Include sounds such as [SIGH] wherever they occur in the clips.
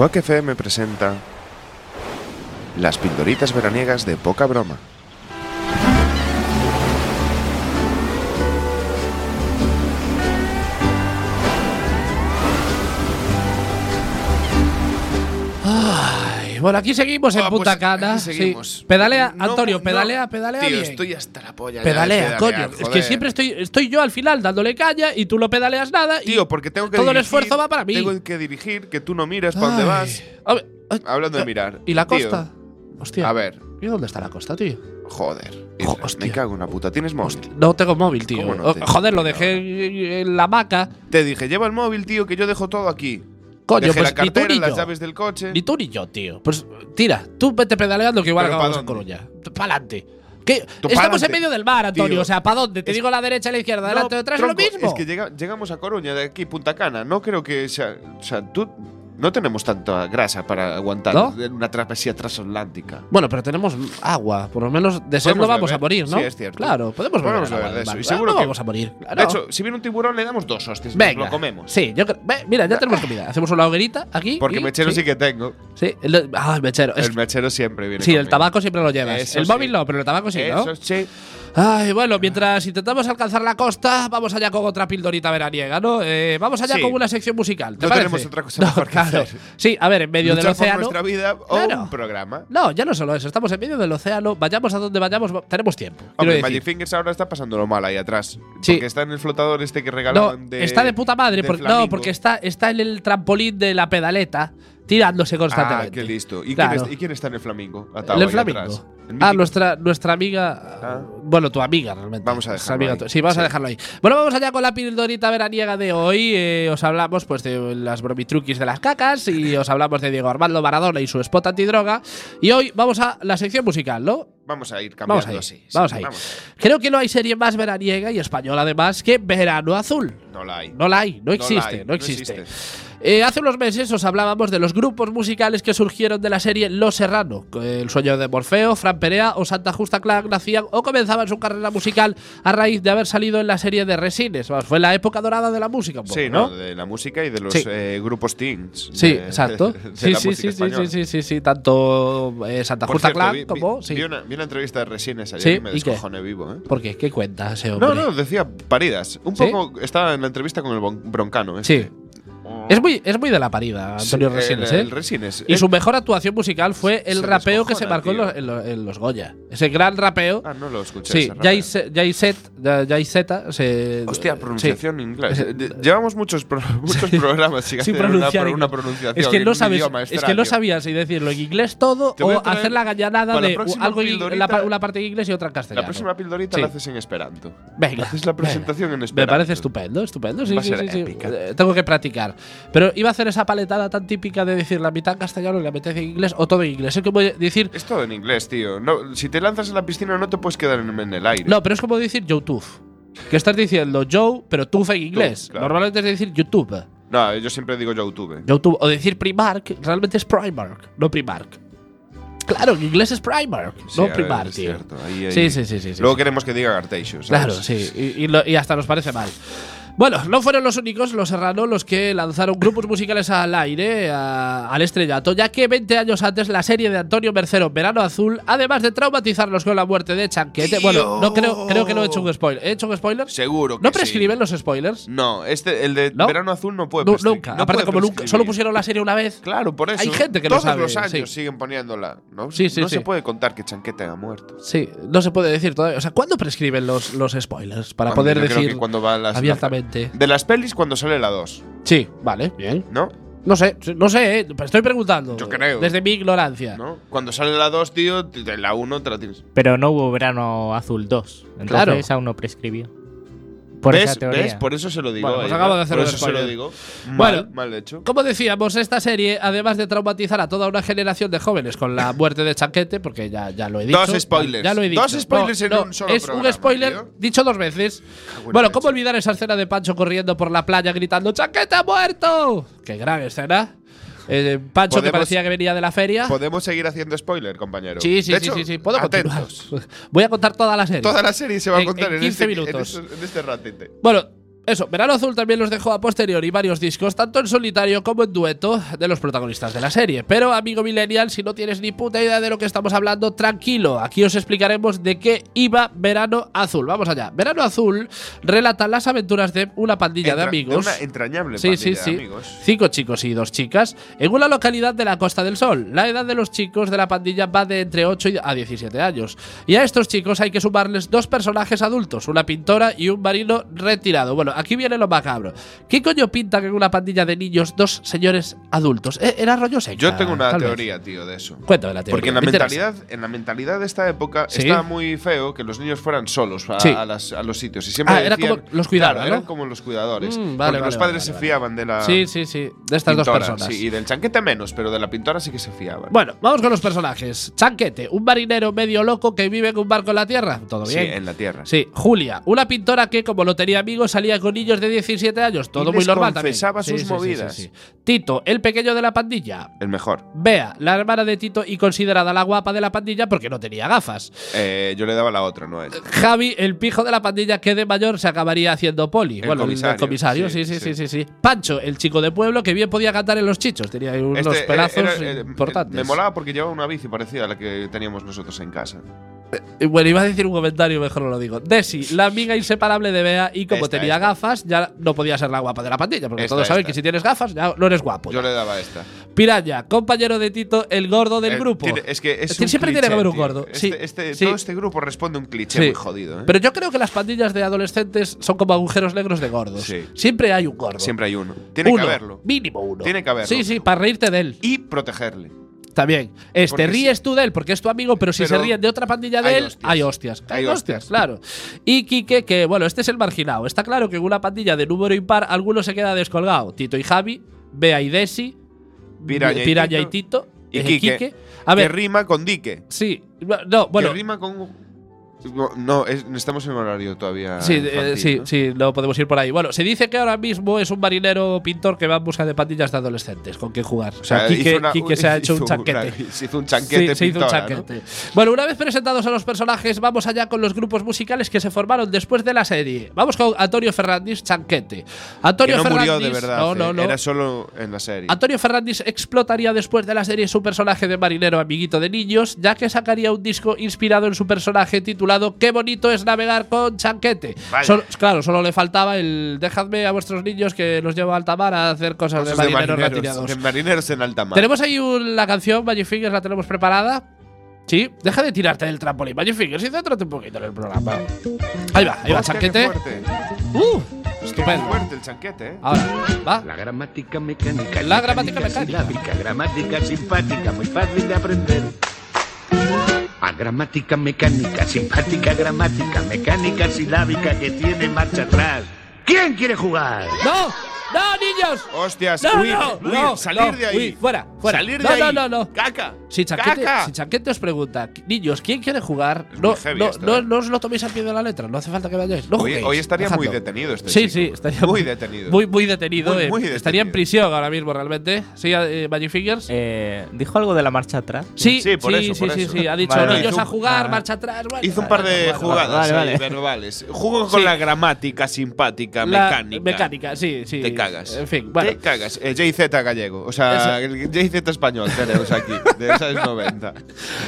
Quack FM presenta Las pildoritas veraniegas de poca broma. Bueno, aquí seguimos en Ah, Punta pues, Cana. sí. Pedalea, No, Antonio, no, pedalea, pedalea Tío, bien. estoy hasta la polla. ya Pedalea, coño. Es que siempre estoy, estoy yo al final dándole caña y tú no pedaleas nada. Tío, porque tengo que todo el dirigir, esfuerzo va para mí. Tengo que dirigir, que tú no miras para dónde vas. A ver, ay, Hablando de mirar. ¿Y la Tío, costa? Hostia. A ver, ¿Y dónde está la costa, tío? joder. Jo-. Me cago en la puta. ¿Tienes móvil? No tengo móvil, tío. ¿Cómo no Oh, tienes Joder, lo dejé en la hamaca. Te dije, lleva el móvil, tío, que yo dejo todo aquí. Coño, Dejé pues la ni tú cartera, ni las yo. llaves del coche. Ni tú ni yo, tío. Pues tira, tú vete pedaleando que igual ¿Pero acabamos en? Coruña. Pa'lante. ¿Qué? Tú Estamos en medio del mar, Antonio. Tío, o sea, ¿para dónde? Te es- digo la derecha, la izquierda, No, adelante, detrás, tronco, es lo mismo. Es que llega- llegamos a Coruña de aquí, Punta Cana. No creo que sea. O sea, tú. No tenemos tanta grasa para aguantar una travesía transatlántica. Bueno, pero tenemos agua. Por lo menos de sed no vamos beber. a morir, ¿no? Sí, es cierto. Claro, podemos beber, Podemos agua beber de eso, y seguro no que- vamos a morir. claro. De hecho, si viene un tiburón, le damos dos hostias. Venga. lo comemos. Sí, yo mira, ya [LAUGHS] tenemos comida. Hacemos una hoguerita aquí. Porque y- mechero sí, sí que tengo. Sí, el, ah, el mechero. El mechero siempre viene. sí, el tabaco siempre lo llevas. Eso el sí. móvil no, pero el tabaco sí, ¿no? Eso sí. Ay, bueno, mientras intentamos alcanzar la costa, vamos allá con otra pildorita veraniega, ¿no? Eh, vamos allá Sí. con una sección musical. ¿te No parece? tenemos otra cosa No, mejor que claro. hacer. Sí, a ver, en medio Luchar del por océano. nuestra vida o Claro. un programa. No, ya no solo eso, estamos en medio del océano, vayamos a donde vayamos, va- tenemos tiempo. Hombre. Magic Fingers ahora está pasándolo mal ahí atrás. Sí. Porque está en el flotador este que No, regalaban de. está de puta madre, de no, porque está, está en el trampolín de la pedaleta, tirándose Ah, constantemente. qué listo. ¿Y, Claro. quién, es- y quién está en el flamingo? Atado ¿En el ahí flamingo? atrás. Ah, nuestra, nuestra amiga. Ah. Bueno, tu amiga realmente. Vamos a dejarlo amiga ahí. Sí, vamos a dejarlo ahí. Bueno, vamos allá con la pildorita veraniega de hoy. Eh, os hablamos pues de las bromitruquis de las cacas y [LAUGHS] os hablamos de Diego Armando Maradona y su spot antidroga. Y hoy vamos a la sección musical, ¿no? Vamos a ir Vamos cambiando ahí. así. sí, vamos ahí. Creo que no hay serie más veraniega y española además que Verano Azul. No la hay. No la hay, no existe, no existe. Eh, hace unos meses os hablábamos de los grupos musicales que surgieron de la serie Los Serrano. El sueño de Morfeo, Fran Perea o Santa Justa Clan nacían o comenzaban su carrera musical a raíz de haber salido en la serie de Resines. Fue la época dorada de la música, un poco, Sí, ¿no? de la música y de los Sí. eh, grupos teens. Sí, de- exacto. [LAUGHS] de sí, sí, sí, sí, española. sí, sí, sí, sí, tanto eh, Santa Por Justa cierto, Clan vi, vi- como. sí. vi una, vi una entrevista de Resines ayer Sí, y me descojoné vivo, ¿eh? ¿Por qué? ¿Qué cuenta ese hombre? No, no, decía paridas. Un poco. Estaba en la entrevista con el broncano. Sí. Es muy, es muy de la parida, Antonio Sí, Resines, el, ¿eh? el Resines. Y Eh, su mejor actuación musical fue el se rapeo que se marcó en los, en los- en los Goya. Ese gran rapeo. Ah, no lo escuché. Sí, Zeta, se Hostia, pronunciación en inglés. Sí. Eh, de- Llevamos muchos, pro- [LAUGHS] muchos programas sin, una, pronunciar pro- una inglés. pronunciación. Es que en no sabes, es que no sabías si decirlo en inglés todo o hacer la gallanada de algo la una parte en inglés y otra en castellano. La próxima pildorita Sí. la haces en Esperanto. Venga. Haces la presentación en Me Esperanto. parece estupendo, estupendo. Sí, sí, ser sí, sí. Eh, Tengo que practicar. Pero iba a hacer esa paletada tan típica de decir la mitad en castellano y la mitad en inglés o todo en inglés. Es como decir. Es todo en inglés, tío. No, si te lanzas en la piscina no te puedes quedar en, en el aire. No, pero es como decir YouTube. Que estás diciendo Joe, pero tuf en inglés. claro. Normalmente es decir YouTube. No, yo siempre digo YouTube. YouTube. O decir Primark, realmente es Primark, no Primark. Claro, en inglés es Primark, Sí, no ver, Primark, es tío. cierto. Ahí- ahí- Sí, sí, sí, sí. Luego sí. queremos que diga. ¿sabes? Claro, sí. Y, y lo- y hasta nos parece mal. Bueno, no fueron los únicos, los Serrano, los que lanzaron grupos musicales al aire, a- al estrellato, ya que 20 años antes la serie de Antonio Mercero, Verano Azul, además de traumatizarlos con la muerte de Chanquete. Bueno, no creo, creo que no he hecho un spoiler. ¿He hecho un spoiler? Seguro que ¿No sí. prescriben los spoilers? No, este, el de ¿No? Verano Azul no puede prescribir. nunca. No Aparte, como nunca, solo pusieron la serie una vez. Claro, por eso. Hay gente que lo Todos sabe, los años sí. siguen poniéndola. No, Sí, sí, no sí. se puede contar que Chanquete ha muerto. Sí, no se puede decir todavía. O sea, ¿cuándo prescriben los, los spoilers? Para poder decir que cuando va las, abiertamente. De las pelis cuando sale la 2, Sí, vale, bien. ¿no? No sé, no sé, eh, pero estoy preguntando. Yo creo. Desde mi ignorancia. ¿No? Cuando sale la 2, tío, de la 1 te la tienes. Pero no hubo verano azul 2. Entonces Claro. aún no prescribió. Por ¿Ves? esa teoría. ¿Ves? Por eso se lo digo. Bueno, pues ella. acabo de hacer Por eso se lo digo. Bueno. Mal, mal hecho. Como decíamos, esta serie, además de traumatizar a toda una generación de jóvenes con la muerte de Chanquete, porque ya, ya lo he dicho. Dos spoilers. Ya lo he dicho. Dos spoilers en un solo Es programa, un spoiler tío. dicho dos veces. en Bueno, ¿cómo olvidar esa escena de Pancho corriendo por la playa gritando ¡Chanquete ha muerto! ¡Qué gran escena! Eh, Pancho que parecía que venía de la feria. ¿Podemos seguir haciendo spoiler, compañero? Sí, sí, De sí, hecho, sí, sí. Puedo atentos. continuar. Voy a contar toda la serie. Toda la serie se va a En- contar en en, 15 este, minutos. En, este, en este ratete. Bueno, Eso, Verano Azul también los dejó a posteriori varios discos, tanto en solitario como en dueto, de los protagonistas de la serie. Pero, amigo Millennial, si no tienes ni puta idea de lo que estamos hablando, tranquilo. Aquí os explicaremos de qué iba Verano Azul. Vamos allá. Verano Azul relata las aventuras de una pandilla de amigos. una entrañable Sí, sí, pandilla sí. de amigos. Cinco chicos y dos chicas en una localidad de la Costa del Sol. La edad de los chicos de la pandilla va de entre 8 y- a 17 años. Y a estos chicos hay que sumarles dos personajes adultos, una pintora y un marino retirado. Bueno, aquí viene lo macabro. ¿Qué coño pintan en una pandilla de niños dos señores adultos? Eh, ¿Era rollo secta? Yo tengo una vez. teoría, tío, de eso. Cuéntame la teoría. Porque en la me interesa. mentalidad, en la mentalidad de esta época Sí. estaba muy feo que los niños fueran solos a, Sí. a las- a los sitios. Y siempre Ah, era como los cuidaban, Claro, ¿no? eran como los cuidadores. Mm, vale, porque vale, los padres vale, se fiaban de la Sí, sí, sí. De estas dos personas. sí, y del chanquete menos, pero de la pintora sí que se fiaban. Bueno, vamos con los personajes. Chanquete, un marinero medio loco que vive en un barco en la tierra. Todo sí, bien. en la tierra. Sí, Julia, una pintora que, como lo tenía amigos, salía con niños de 17 años. Todo Y muy les normal confesaba sus sí, movidas. sí, sí. Tito, el pequeño de la pandilla. El mejor. Bea, la hermana de Tito y considerada la guapa de la pandilla porque no tenía gafas. Eh, yo le daba la otra, no a ella. Javi, el pijo de la pandilla que de mayor se acabaría haciendo poli. El bueno, comisario, el comisario, sí sí, sí, sí, Pancho, el chico de pueblo que bien podía cantar en los chichos. Tenía unos Este, era- eh, importantes. Me molaba porque llevaba una bici parecida a la que teníamos nosotros en casa. Eh, Bueno, iba a decir un comentario, mejor no lo digo. Desi, la amiga inseparable de Bea, y como Esta, tenía esta. gafas, ya no podía ser la guapa de la pandilla, porque Esta, todos saben que si tienes gafas ya no eres guapo. Yo ya. le daba esta. Piraña, compañero de Tito, el gordo del Eh, grupo. tiene- es que es Siempre tiene que haber un gordo. Este- Sí, este- sí. Todo este grupo responde a un cliché Sí. muy jodido. ¿eh? Pero yo creo que las pandillas de adolescentes son como agujeros negros de gordos. Sí. Siempre hay un gordo. Siempre hay uno. Tiene uno, que haberlo. Mínimo uno. Tiene que haberlo. Sí, sí, para reírte de él. Y protegerle. También. Es, te ríes tú de él porque es tu amigo, pero si Pero se ríen de otra pandilla de él, hostias. hay hostias. Hay hostias. claro. Y Quique, que bueno, este es el marginado. Está claro que en una pandilla de número impar, alguno se queda descolgado. Tito y Javi, Bea y Desi, Piraña y Piraña y Tito, y eh, Quique, A que ver, rima con dique. sí. No, bueno. que rima con. No, No, es- estamos en horario todavía. Sí, eh, infantil, sí, ¿no? sí, no podemos ir por ahí. Bueno, se dice que ahora mismo es un marinero pintor que va en busca de pandillas de adolescentes con qué jugar. O sea, sea, Quique, una- Quique se ha hecho un chanquete. una- [LAUGHS] se hizo un chanquete Sí, se hizo un pintora, ¿no? chanquete. Bueno, una vez presentados a los personajes, vamos allá con los grupos musicales que se formaron después de la serie. Vamos con Antonio Fernández, Chanquete. Antonio Que no Fernández. murió de verdad. No, eh, no, no. Era solo en la serie. Antonio Fernández explotaría después de la serie su personaje de marinero amiguito de niños, ya que sacaría un disco inspirado en su personaje titulado Qué bonito es navegar con chanquete. Solo- claro, solo le faltaba el dejadme a vuestros niños que los llevo a alta mar a hacer cosas, Cosas de de marineros, marineros, retirados. de marineros en alta mar. Tenemos ahí un- la canción Magic Fingers, la tenemos preparada. Sí, deja de tirarte del trampolín, Magic Fingers, y céntrate un poquito en el programa. Ahí va, ahí va, chanquete. Uh, Qué estupendo. fuerte el chanquete, ¿eh? Ahora, va. La gramática mecánica. La gramática mecánica. silábica, gramática simpática, muy fácil de aprender. A gramática mecánica, simpática gramática, mecánica silábica que tiene marcha atrás. ¿Quién quiere jugar? ¡No! ¡No, niños! Hostias, No, no, no, salir no, de ahí. fuera, fuera. Salir de No, ahí. no, no, no. Caca. Si Chanquete, Caca. si Chanquete os pregunta, niños, ¿quién quiere jugar? No, no, esto, no, ¿eh? no os lo toméis al pie de la letra, no hace falta que vayáis. No Hoy, estaría muy detenido este Sí, chico. sí, estaría muy detenido. Muy, muy detenido. Muy, eh. muy Estaría en detenido. prisión ahora mismo, realmente. Sí, eh, Magic Fingers. Eh, ¿Dijo algo de la marcha atrás? Sí, Sí, por sí, eso, sí, por sí, eso. sí. Ha dicho Vale, niños a jugar, ah. marcha atrás. bueno, Hizo un par de bueno, jugadas vale, vale. verbales. Jugó con Sí. la gramática simpática, La- mecánica. Mecánica, sí, sí. Te cagas. En fin, bueno. Te cagas. Eh, JZ gallego. O sea, JZ español tenemos aquí. [LAUGHS] De esos 90.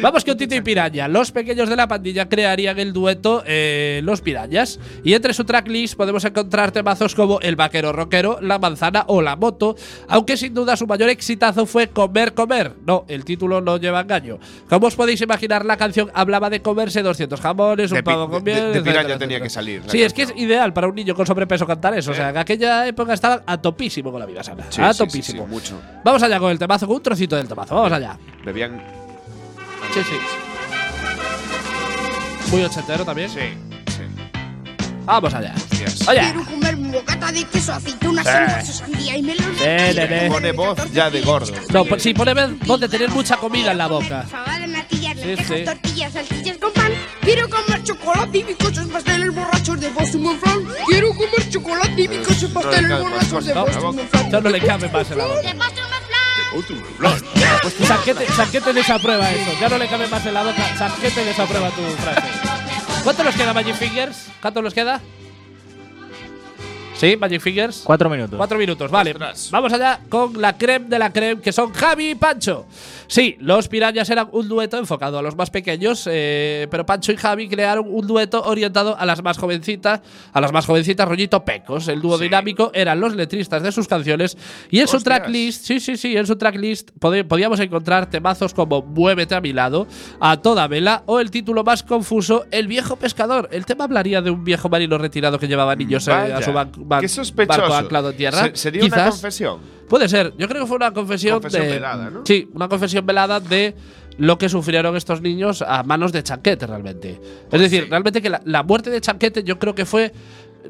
Vamos con Tito y Piraña. Los pequeños de la pandilla crearían el dueto eh, Los Pirañas. Y entre su tracklist podemos encontrar temazos como El vaquero rockero, La manzana o La moto. Aunque sin duda su mayor exitazo fue Comer, comer. No, el título no lleva engaño. Como os podéis imaginar, la canción hablaba de comerse 200 jamones, un De pavo con de- miel. de etcétera, Piraña tenía etcétera. que salir Sí, es que es canción. ideal para un niño con sobrepeso cantar eso. O sea, Eh. en aquella época estaban a topísimo con la vida sana. Sí, a sí, sí, topísimo. sí, mucho. Vamos allá con el temazo, con un trocito del temazo. Vamos allá. Bebían. Sí, sí. Muy ochentero también. Sí, sí. Vamos allá. Hostias. Oye. Quiero comerme un bocata de queso, aceitunas, nueces, sandía y melón. Pone voz ya de gordo. No, pues sí, pone voz de tener mucha comida en la boca. Fabada, natillas, Sí, lentejas, sí. tortillas, salchichas con pan. Quiero comer chocolate y bizcochos, pasteles borrachos de Boston. Quiero comer chocolate y bizcochos, pasteles borrachos de Boston no le cabe más en la boca. De. Pues Sanquete, Sanquete desaprueba eso. Ya no le cabe más en la boca. Sanquete desaprueba tu frase. ¿Cuánto nos queda, Magic Fingers? ¿Cuánto nos queda? ¿Sí? Magic Fingers. Cuatro minutos. Cuatro minutos, vale. Ostras. Vamos allá con la creme de la creme, que son Javi y Pancho. Sí, los pirañas eran un dueto enfocado a los más pequeños, eh, pero Pancho y Javi crearon un dueto orientado a las más jovencitas, a las más jovencitas, rollito pecos. El dúo dinámico eran los letristas de sus canciones y en su tracklist, sí, sí, sí, en su tracklist podíamos encontrar temazos como Muévete a mi lado, A toda vela o el título más confuso, El viejo pescador. El tema hablaría de un viejo marino retirado que llevaba niños eh, Vaya, a su ban- qué sospechoso. barco anclado en tierra. Se- sería una confesión. Puede ser. Yo creo que fue una confesión, Confesión de. velada, ¿no? Sí, una confesión velada de lo que sufrieron estos niños a manos de Chanquete, realmente. Es decir, sí. realmente que la, la muerte de Chanquete yo creo que fue.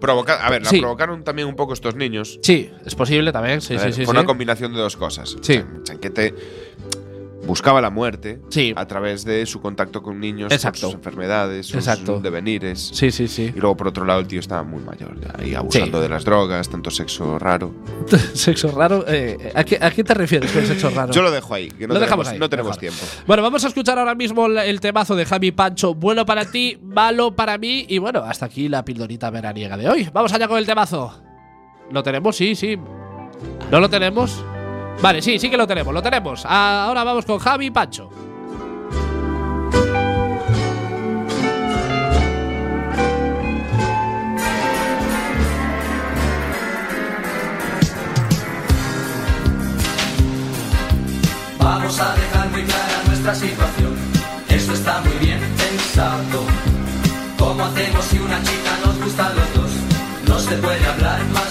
Provoca- a ver, la Sí. provocaron también un poco estos niños. Sí, es posible también. Sí, A sí, ver, sí. fue sí. una combinación de dos cosas. Sí. Chan- Chanquete buscaba la muerte Sí. a través de su contacto con niños, Exacto. con sus enfermedades, sus Exacto. devenires. Sí, sí, sí. Y luego, por otro lado, el tío estaba muy mayor, ya, y abusando Sí. de las drogas, tanto sexo raro. [LAUGHS] sexo raro. eh, ¿a, qué, a qué te refieres con sexo raro? Yo lo dejo ahí, que no Lo tenemos, dejamos ahí, no tenemos tiempo. Bueno, vamos a escuchar ahora mismo el, el temazo de Javi Pancho. Bueno para ti, malo para mí. Y bueno, hasta aquí la pildorita veraniega de hoy. Vamos allá con el temazo. ¿Lo tenemos? Sí, sí. ¿No lo tenemos? Vale, sí, sí que lo tenemos, lo tenemos. Ahora vamos con Javi Pancho. Vamos a dejar muy clara nuestra situación. Eso está muy bien pensado. ¿Cómo hacemos si una chica nos gusta a los dos? No se puede hablar más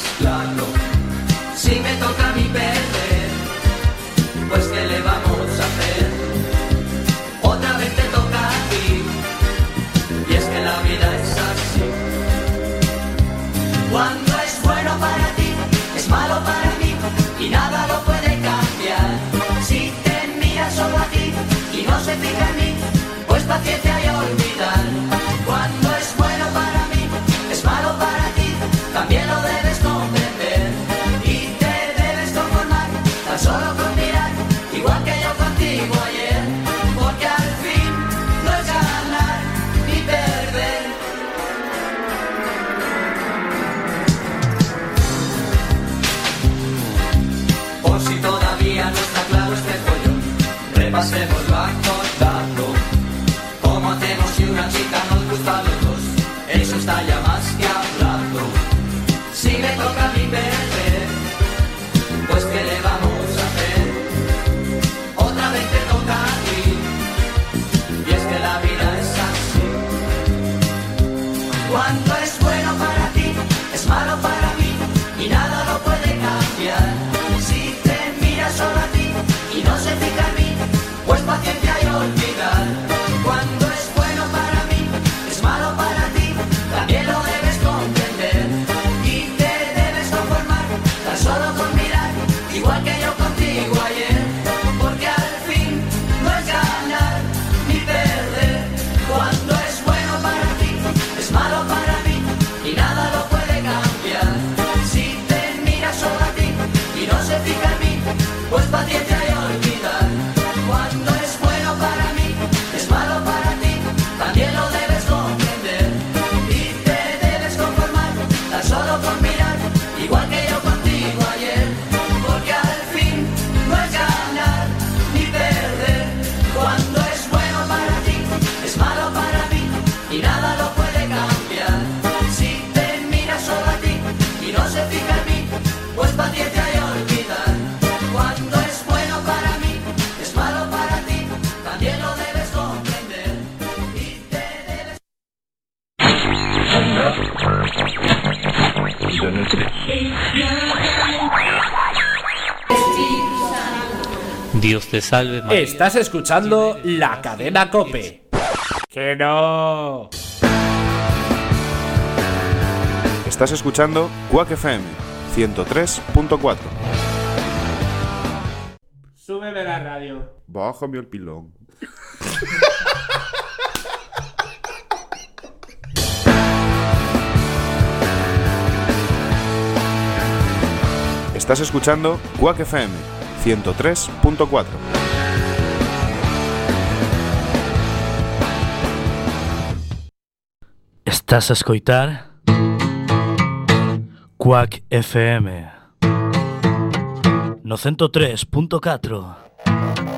pues paciencia y olvidar. Cuando es bueno para mí, es malo para ti, también lo debes comprender y te debes conformar tan solo con mirar, igual que yo contigo ayer, porque al fin no es ganar ni perder. Por si todavía no está claro este follón, repasemos lo acordado. Dios te salve María. Estás escuchando la cadena Cope. ¡Que no! Estás escuchando Quack FM 103.4. Súbeme la radio. Bájame el pilón. Estás escuchando Quack FM 103.4. Estás a escoitar Quack FM. No 103.4.